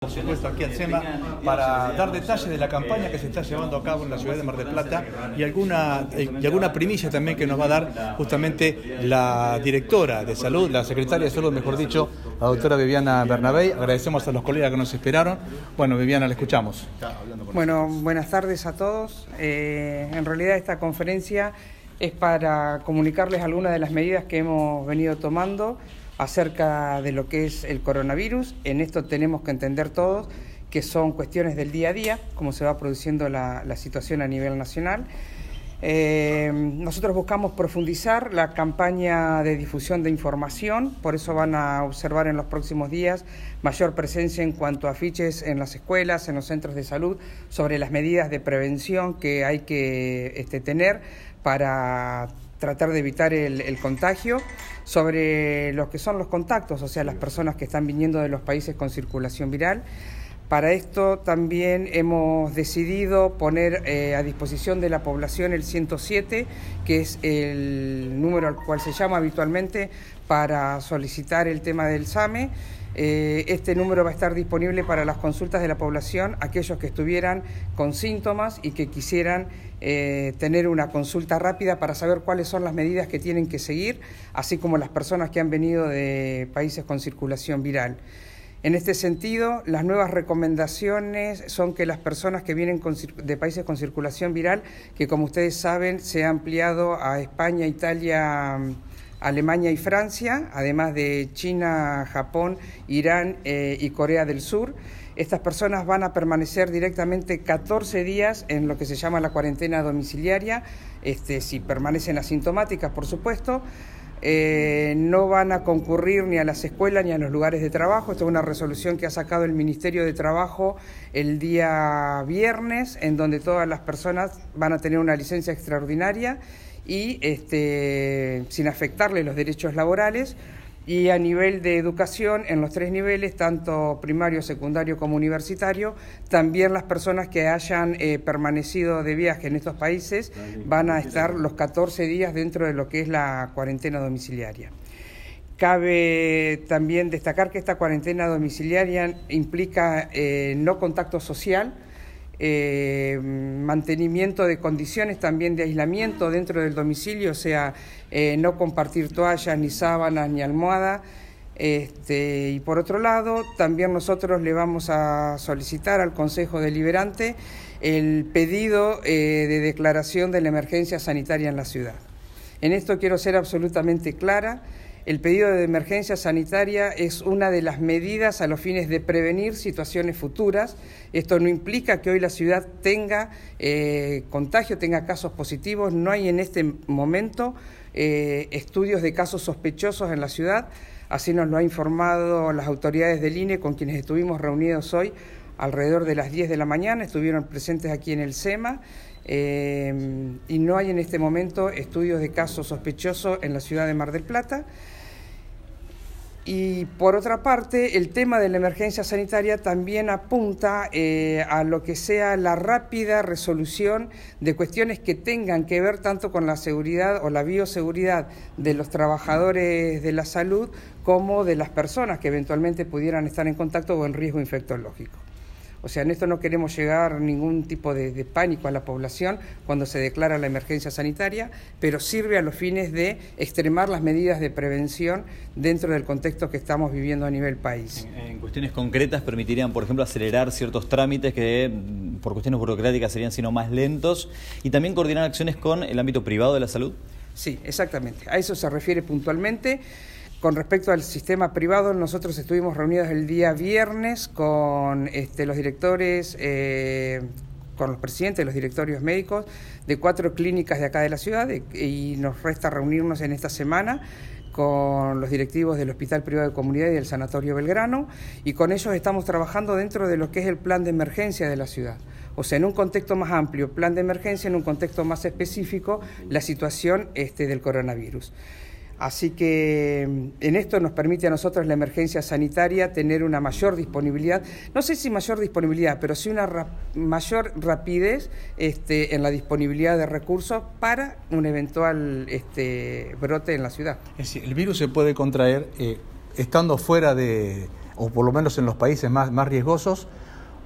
Por supuesto, aquí al SEMA para dar detalles de la campaña que se está llevando a cabo en la ciudad de Mar del Plata y alguna, eh, y alguna primicia también que nos va a dar justamente la directora de salud, la secretaria de salud, mejor dicho, la doctora Viviana Bernabé. Agradecemos a los colegas que nos esperaron. Bueno, Viviana, la escuchamos. Bueno, buenas tardes a todos. Eh, en realidad esta conferencia es para comunicarles algunas de las medidas que hemos venido tomando acerca de lo que es el coronavirus. En esto tenemos que entender todos que son cuestiones del día a día, cómo se va produciendo la, situación a nivel nacional. Eh, nosotros buscamos profundizar la campaña de difusión de información, por eso van a observar en los próximos días mayor presencia en cuanto a afiches en las escuelas, en los centros de salud, sobre las medidas de prevención que hay que este, tener para tratar de evitar el, contagio, sobre lo que son los contactos, o sea, las personas que están viniendo de los países con circulación viral. Para esto también hemos decidido poner eh, a disposición de la población el 107, que es el número al cual se llama habitualmente para solicitar el tema del SAME. Eh, este número va a estar disponible para las consultas de la población, aquellos que estuvieran con síntomas y que quisieran eh, tener una consulta rápida para saber cuáles son las medidas que tienen que seguir, así como las personas que han venido de países con circulación viral. En este sentido, las nuevas recomendaciones son que las personas que vienen de países con circulación viral, que como ustedes saben se ha ampliado a España, Italia, Alemania y Francia, además de China, Japón, Irán eh, y Corea del Sur, estas personas van a permanecer directamente 14 días en lo que se llama la cuarentena domiciliaria, este, si permanecen asintomáticas, por supuesto. Eh, no van a concurrir ni a las escuelas ni a los lugares de trabajo. Esta es una resolución que ha sacado el Ministerio de Trabajo el día viernes, en donde todas las personas van a tener una licencia extraordinaria y este, sin afectarle los derechos laborales. Y a nivel de educación, en los tres niveles, tanto primario, secundario como universitario, también las personas que hayan eh, permanecido de viaje en estos países van a estar los 14 días dentro de lo que es la cuarentena domiciliaria. Cabe también destacar que esta cuarentena domiciliaria implica eh, no contacto social, eh, mantenimiento de condiciones también de aislamiento dentro del domicilio, o sea, eh, no compartir toallas, ni sábanas, ni almohada. Este, y por otro lado, también nosotros le vamos a solicitar al Consejo Deliberante el pedido eh, de declaración de la emergencia sanitaria en la ciudad. En esto quiero ser absolutamente clara. El pedido de emergencia sanitaria es una de las medidas a los fines de prevenir situaciones futuras. Esto no implica que hoy la ciudad tenga eh, contagio, tenga casos positivos. No hay en este momento eh, estudios de casos sospechosos en la ciudad. Así nos lo ha informado las autoridades del INE con quienes estuvimos reunidos hoy alrededor de las 10 de la mañana. Estuvieron presentes aquí en el SEMA. Eh, y no hay en este momento estudios de casos sospechosos en la ciudad de Mar del Plata. Y por otra parte, el tema de la emergencia sanitaria también apunta eh, a lo que sea la rápida resolución de cuestiones que tengan que ver tanto con la seguridad o la bioseguridad de los trabajadores de la salud como de las personas que eventualmente pudieran estar en contacto o en riesgo infectológico. O sea, en esto no queremos llegar ningún tipo de, pánico a la población cuando se declara la emergencia sanitaria, pero sirve a los fines de extremar las medidas de prevención dentro del contexto que estamos viviendo a nivel país. En, cuestiones concretas permitirían, por ejemplo, acelerar ciertos trámites que mm, por cuestiones burocráticas serían sino más lentos y también coordinar acciones con el ámbito privado de la salud. Sí, exactamente. A eso se refiere puntualmente. Con respecto al sistema privado, nosotros estuvimos reunidos el día viernes con este, los directores, eh, con los presidentes de los directorios médicos de cuatro clínicas de acá de la ciudad y nos resta reunirnos en esta semana con los directivos del Hospital Privado de Comunidad y del Sanatorio Belgrano y con ellos estamos trabajando dentro de lo que es el plan de emergencia de la ciudad. O sea, en un contexto más amplio, plan de emergencia, en un contexto más específico, la situación este, del coronavirus. Así que mm, en esto nos permite a nosotros la emergencia sanitaria tener una mayor disponibilidad, no sé si mayor disponibilidad, pero sí una mayor rapidez este, en la disponibilidad de recursos para un eventual este, brote en la ciudad. Es decir, el virus se puede contraer eh, estando fuera de o por lo menos en los países más, más riesgosos,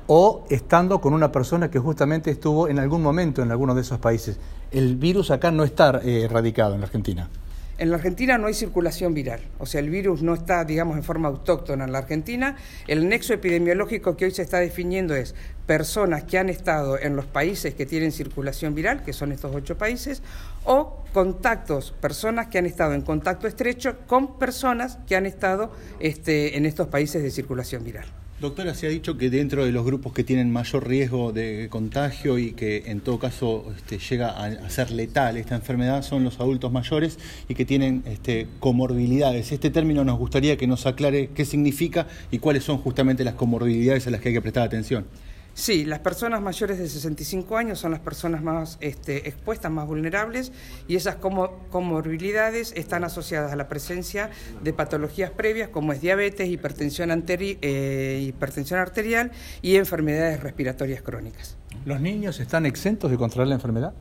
o estando con una persona que justamente estuvo en algún momento en alguno de esos países. El virus acá no está eh, erradicado en la Argentina. En la Argentina no hay circulación viral, o sea, el virus no está, digamos, en forma autóctona en la Argentina. El nexo epidemiológico que hoy se está definiendo es personas que han estado en los países que tienen circulación viral, que son estos ocho países, o contactos, personas que han estado en contacto estrecho con personas que han estado este, en estos países de circulación viral. Doctora, se ha dicho que dentro de los grupos que tienen mayor riesgo de contagio y que en todo caso este, llega a, ser letal esta enfermedad son los adultos mayores y que tienen este, comorbilidades. Este término nos gustaría que nos aclare qué significa y cuáles son justamente las comorbilidades a las que hay que prestar atención. Sí, las personas mayores de 65 años son las personas más este, expuestas, más vulnerables, y esas comorbilidades están asociadas a la presencia de patologías previas como es diabetes, hipertensión, eh, hipertensión arterial y enfermedades respiratorias crónicas. ¿Los niños están exentos de contraer la enfermedad?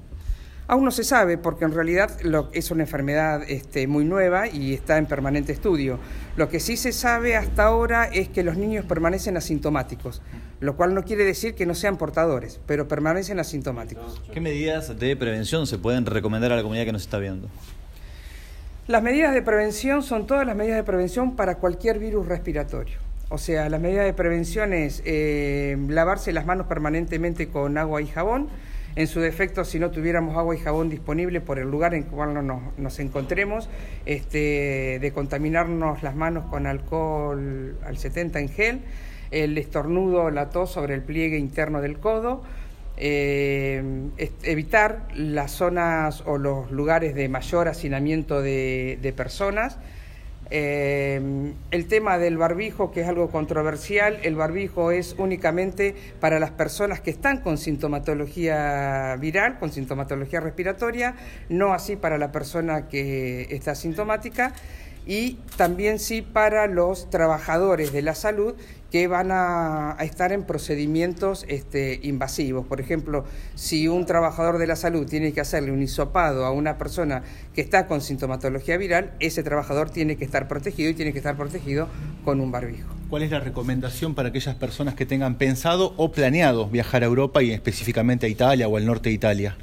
Aún no se sabe porque en realidad es una enfermedad este, muy nueva y está en permanente estudio. Lo que sí se sabe hasta ahora es que los niños permanecen asintomáticos, lo cual no quiere decir que no sean portadores, pero permanecen asintomáticos. ¿Qué medidas de prevención se pueden recomendar a la comunidad que nos está viendo? Las medidas de prevención son todas las medidas de prevención para cualquier virus respiratorio. O sea, las medidas de prevención es eh, lavarse las manos permanentemente con agua y jabón, en su defecto, si no tuviéramos agua y jabón disponible por el lugar en cual nos, encontremos, este, de contaminarnos las manos con alcohol al 70 en gel, el estornudo, la tos sobre el pliegue interno del codo, eh, evitar las zonas o los lugares de mayor hacinamiento de personas, eh, el tema del barbijo, que es algo controversial, el barbijo es únicamente para las personas que están con sintomatología viral, con sintomatología respiratoria, no así para la persona que está sintomática y también sí para los trabajadores de la salud que van a, estar en procedimientos este, invasivos. Por ejemplo, si un trabajador de la salud tiene que hacerle un hisopado a una persona que está con sintomatología viral, ese trabajador tiene que estar protegido y tiene que estar protegido con un barbijo. ¿Cuál es la recomendación para aquellas personas que tengan pensado o planeado viajar a Europa y específicamente a Italia o al norte de Italia?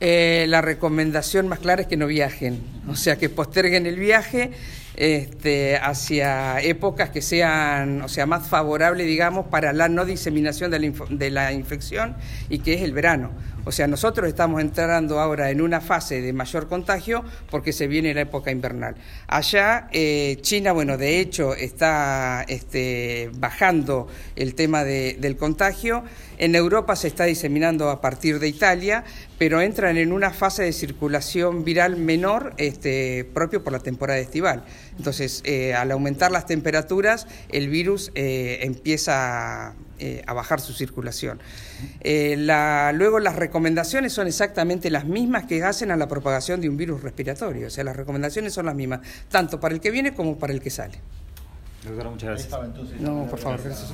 Eh, la recomendación más clara es que no viajen, o sea, que posterguen el viaje este, hacia épocas que sean, o sea, más favorables, digamos, para la no diseminación de la, infección y que es el verano. O sea, nosotros estamos entrando ahora en una fase de mayor contagio porque se viene la época invernal. Allá, eh, China, bueno, de hecho, está este, bajando el tema del contagio. En Europa se está diseminando a partir de Italia, pero entran en una fase de circulación viral menor este, propio por la temporada estival. Entonces, eh, al aumentar las temperaturas, el virus eh, empieza eh, a bajar su circulación. luego, las recomendaciones son exactamente las mismas que hacen a la propagación de un virus respiratorio. O sea, las recomendaciones son las mismas, tanto para el que viene como para el que sale. Doctora, muchas gracias. No, por favor, gracias